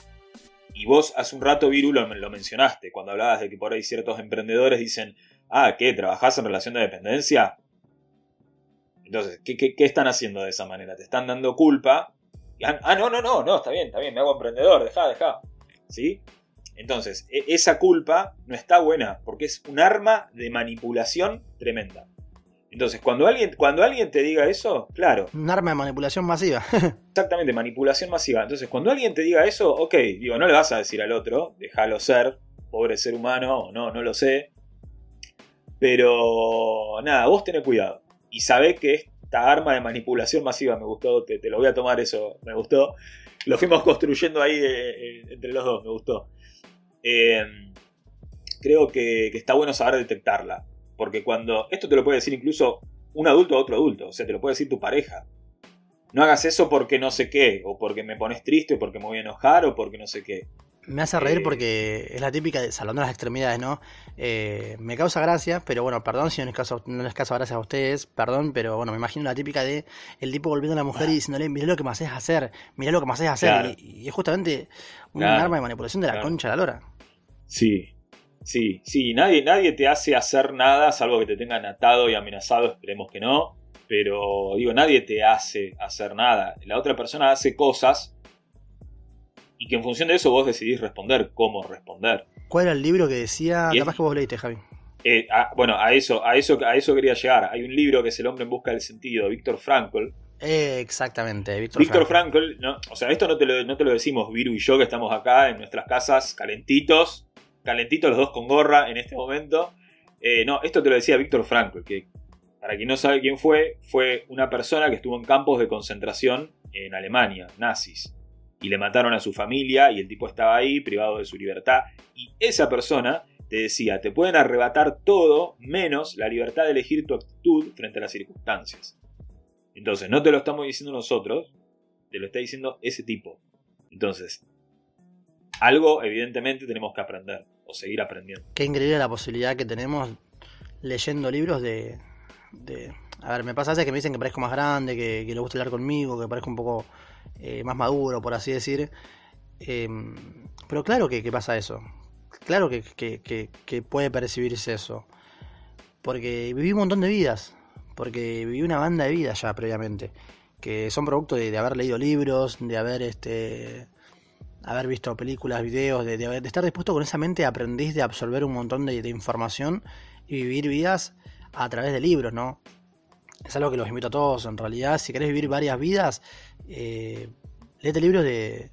Y vos hace un rato, Viru, lo, mencionaste, cuando hablabas de que por ahí ciertos emprendedores dicen, ah, ¿qué? ¿Trabajás en relación de dependencia? Entonces, ¿qué, qué, están haciendo de esa manera? Te están dando culpa. Ah, no, no, no, no, está bien, está bien, me hago emprendedor, deja, deja. ¿Sí? Entonces, e, esa culpa no está buena, porque es un arma de manipulación tremenda. Entonces, cuando alguien, cuando alguien te diga eso, claro. Un arma de manipulación masiva. exactamente, manipulación masiva. Entonces, cuando alguien te diga eso, ok, digo, no le vas a decir al otro, déjalo ser, pobre ser humano, no, no lo sé. Pero nada, vos tenés cuidado. Y sabés que esta arma de manipulación masiva me gustó, te, lo voy a tomar eso, me gustó. Lo fuimos construyendo ahí eh, eh, entre los dos, me gustó. Eh, creo que está bueno saber detectarla. Porque cuando. Esto te lo puede decir incluso un adulto a otro adulto. O sea, te lo puede decir tu pareja. No hagas eso porque no sé qué. O porque me pones triste. O porque me voy a enojar. O porque no sé qué. Me hace reír eh, porque es la típica de salón de las extremidades, ¿no? Eh, me causa gracia, pero bueno, perdón si no les, caso, no les caso gracias a ustedes, perdón, pero bueno, me imagino la típica de el tipo volviendo a la mujer y diciéndole, mirá lo que me haces hacer, mirá lo que me haces hacer. Y, es justamente un arma de manipulación de la concha de la lora. Sí, Sí, sí, nadie, nadie te hace hacer nada, salvo que te tengan atado y amenazado, esperemos que no. Pero digo, nadie te hace hacer nada. La otra persona hace cosas y que en función de eso vos decidís responder, cómo responder. ¿Cuál era el libro que decía? Capaz que vos leíste, Javi. Eh, bueno, a eso, a eso, a eso quería llegar. Hay un libro que es El hombre en busca del sentido, Víctor Frankl. exactamente, Víctor, Frankl. no, o sea, esto no te, lo, no te lo decimos Viru y yo que estamos acá en nuestras casas calentitos calentitos los dos con gorra en este momento. Eh, no, esto te lo decía Víctor Frankl, que para quien no sabe quién fue, fue una persona que estuvo en campos de concentración en Alemania, nazis. Y le mataron a su familia y el tipo estaba ahí, privado de su libertad. Y esa persona te decía, te pueden arrebatar todo menos la libertad de elegir tu actitud frente a las circunstancias. Entonces, no te lo estamos diciendo nosotros, te lo está diciendo ese tipo. Entonces, algo evidentemente tenemos que aprender o seguir aprendiendo. Qué increíble la posibilidad que tenemos leyendo libros de... a ver, me pasa a veces que me dicen que parezco más grande, que, le gusta hablar conmigo, que parezco un poco eh, más maduro, por así decir. Em, pero claro que, pasa eso. Claro que, que, puede percibirse eso. Porque viví un montón de vidas. Porque viví una banda de vidas ya previamente. Que son producto de, haber leído libros, de haber este haber visto películas, videos, de, de, estar dispuesto con esa mente aprendiz de absorber un montón de, información y vivir vidas a través de libros, ¿no? Es algo que los invito a todos, en realidad, si querés vivir varias vidas, eh, léete libros de,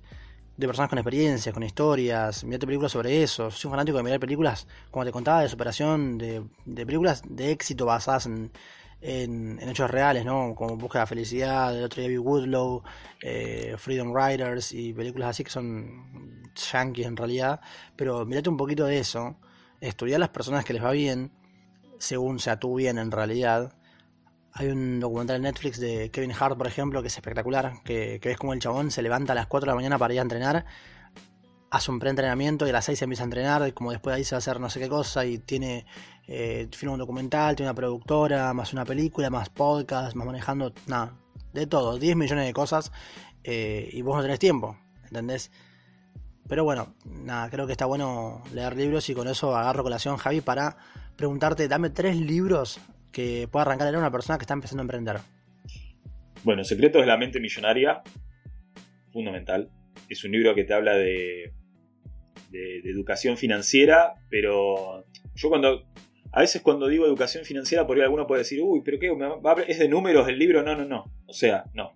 de personas con experiencias, con historias, mirate películas sobre eso. Soy un fanático de mirar películas, como te contaba, de superación, de, de películas de éxito basadas en, en, hechos reales, ¿no? Como Busca la Felicidad, el otro día vi Woodlow, eh, Freedom Riders y películas así que son yankees en realidad. Pero mirate un poquito de eso, estudiar las personas que les va bien, según sea tú bien en realidad. Hay un documental en Netflix de Kevin Hart, por ejemplo, que es espectacular, que, que ves como el chabón se levanta a las 4 de la mañana para ir a entrenar hace un preentrenamiento y a las 6 empieza a entrenar, como después de ahí se va a hacer no sé qué cosa, y tiene, eh, un documental, tiene una productora, más una película, más podcast, más manejando, nada, de todo, 10 millones de cosas, eh, y vos no tenés tiempo, ¿entendés? Pero bueno, nada, creo que está bueno leer libros y con eso agarro colación, Javi, para preguntarte, dame tres libros que pueda arrancar leer una persona que está empezando a emprender. Bueno, Secretos de la Mente Millonaria, fundamental. Es un libro que te habla de de, educación financiera, pero yo cuando, a veces cuando digo educación financiera, por ahí alguno puede decir, uy, pero ¿qué? ¿Es de números el libro? No, no, no. O sea, no.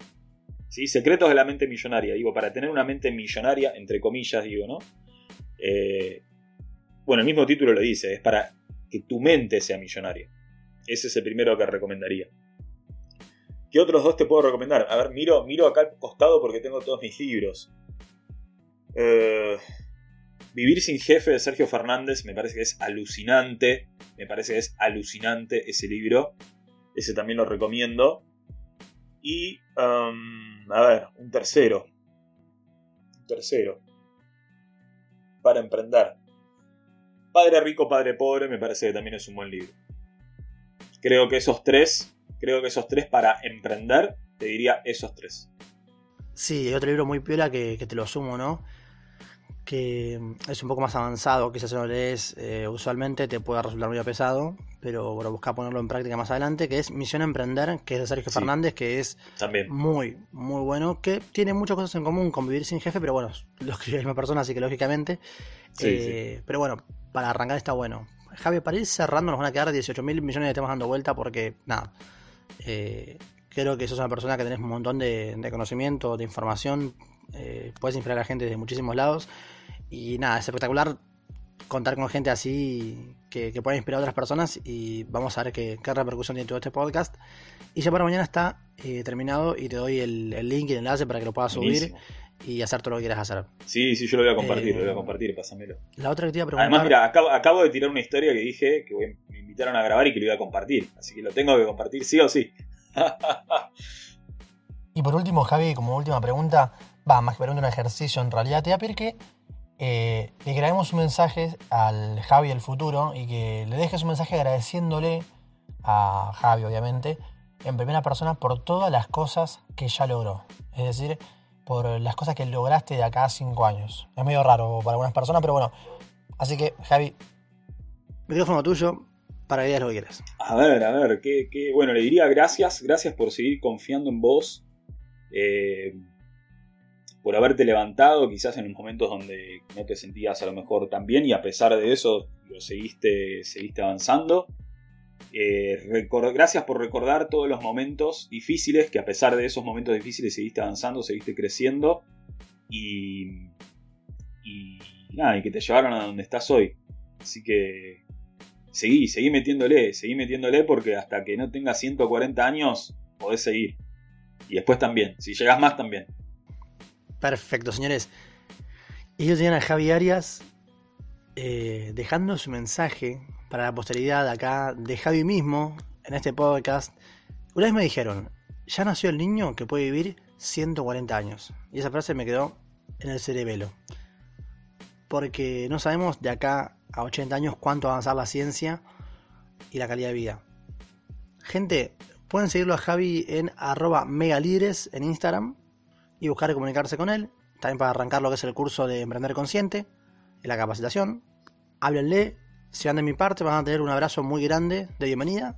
¿Sí? Secretos de la mente millonaria. Digo, para tener una mente millonaria, entre comillas, digo, ¿no? Eh, bueno, el mismo título lo dice, es para que tu mente sea millonaria. Ese es el primero que recomendaría. ¿Qué otros dos te puedo recomendar? A ver, miro, miro acá al costado porque tengo todos mis libros. Eh, Vivir sin jefe de Sergio Fernández me parece que es alucinante. Me parece que es alucinante ese libro. Ese también lo recomiendo. Y, um, a ver, un tercero. Un tercero. Para emprender. Padre rico, padre pobre, me parece que también es un buen libro. Creo que esos tres, creo que esos tres para emprender, te diría esos tres. Sí, hay otro libro muy piola que, que te lo sumo, ¿no? que es un poco más avanzado, quizás lo lees eh, usualmente te pueda resultar muy pesado, pero bueno, busca ponerlo en práctica más adelante, que es Misión Emprender, que es de Sergio Fernández, que es También. muy, muy bueno, que tiene muchas cosas en común con Vivir sin Jefe, pero bueno, lo escribió la misma persona, así que lógicamente. Eh, pero bueno, para arrancar está bueno. Javi, para ir cerrando nos van a quedar 18 mil millones de temas dando vuelta porque, nada, eh, creo que sos una persona que tenés un montón de, conocimiento, de información, puedes inspirar a gente de muchísimos lados. Y nada, es espectacular contar con gente así que, que pueda inspirar a otras personas y vamos a ver qué, repercusión tiene todo este podcast. Y ya para mañana está eh, terminado y te doy el, link y el enlace para que lo puedas subir y hacer todo lo que quieras hacer. Sí, sí, yo lo voy a compartir, lo voy a eh, compartir, pásamelo. La otra que te iba a preguntar... Además, mira, acabo, de tirar una historia que dije que me invitaron a grabar y que lo iba a compartir. Así que lo tengo que compartir sí o sí. y por último, Javi, como última pregunta, va, más que pregunta un ejercicio en realidad, te voy a pedir que eh, le grabemos un mensaje al Javi del futuro y que le dejes un mensaje agradeciéndole a Javi, obviamente, en primera persona por todas las cosas que ya logró. Es decir, por las cosas que lograste de acá a cinco años. Es medio raro para algunas personas, pero bueno. Así que, Javi, micrófono tuyo para que digas lo que quieras. A ver, a ver, qué, bueno, le diría gracias, gracias por seguir confiando en vos. Eh, por haberte levantado, quizás en momentos donde no te sentías a lo mejor tan bien y a pesar de eso lo seguiste, seguiste avanzando. Eh, gracias por recordar todos los momentos difíciles, que a pesar de esos momentos difíciles seguiste avanzando, seguiste creciendo y, y nada, y que te llevaron a donde estás hoy. Así que seguí, seguí metiéndole, seguí metiéndole porque hasta que no tengas 140 años podés seguir. Y después también, si llegas más también. Perfecto, señores. Ellos tenían a Javi Arias eh, dejando su mensaje para la posteridad acá de Javi mismo en este podcast. Una vez me dijeron, ya nació el niño que puede vivir 140 años. Y esa frase me quedó en el cerebelo. Porque no sabemos de acá a 80 años cuánto va avanzar la ciencia y la calidad de vida. Gente, pueden seguirlo a Javi en arroba en Instagram y buscar comunicarse con él. También para arrancar lo que es el curso de Emprender Consciente la capacitación. Háblenle, si van de mi parte van a tener un abrazo muy grande de bienvenida.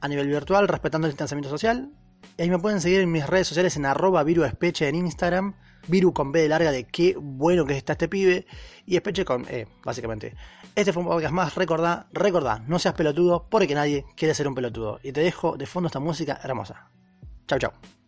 A nivel virtual, respetando el distanciamiento social. Y ahí me pueden seguir en mis redes sociales en arroba viruespeche en Instagram. Viru con B de larga de qué bueno que está este pibe. Y espeche con E, básicamente. Este fue un podcast más. Recordá, recordá, no seas pelotudo porque nadie quiere ser un pelotudo. Y te dejo de fondo esta música hermosa. Chau, chau.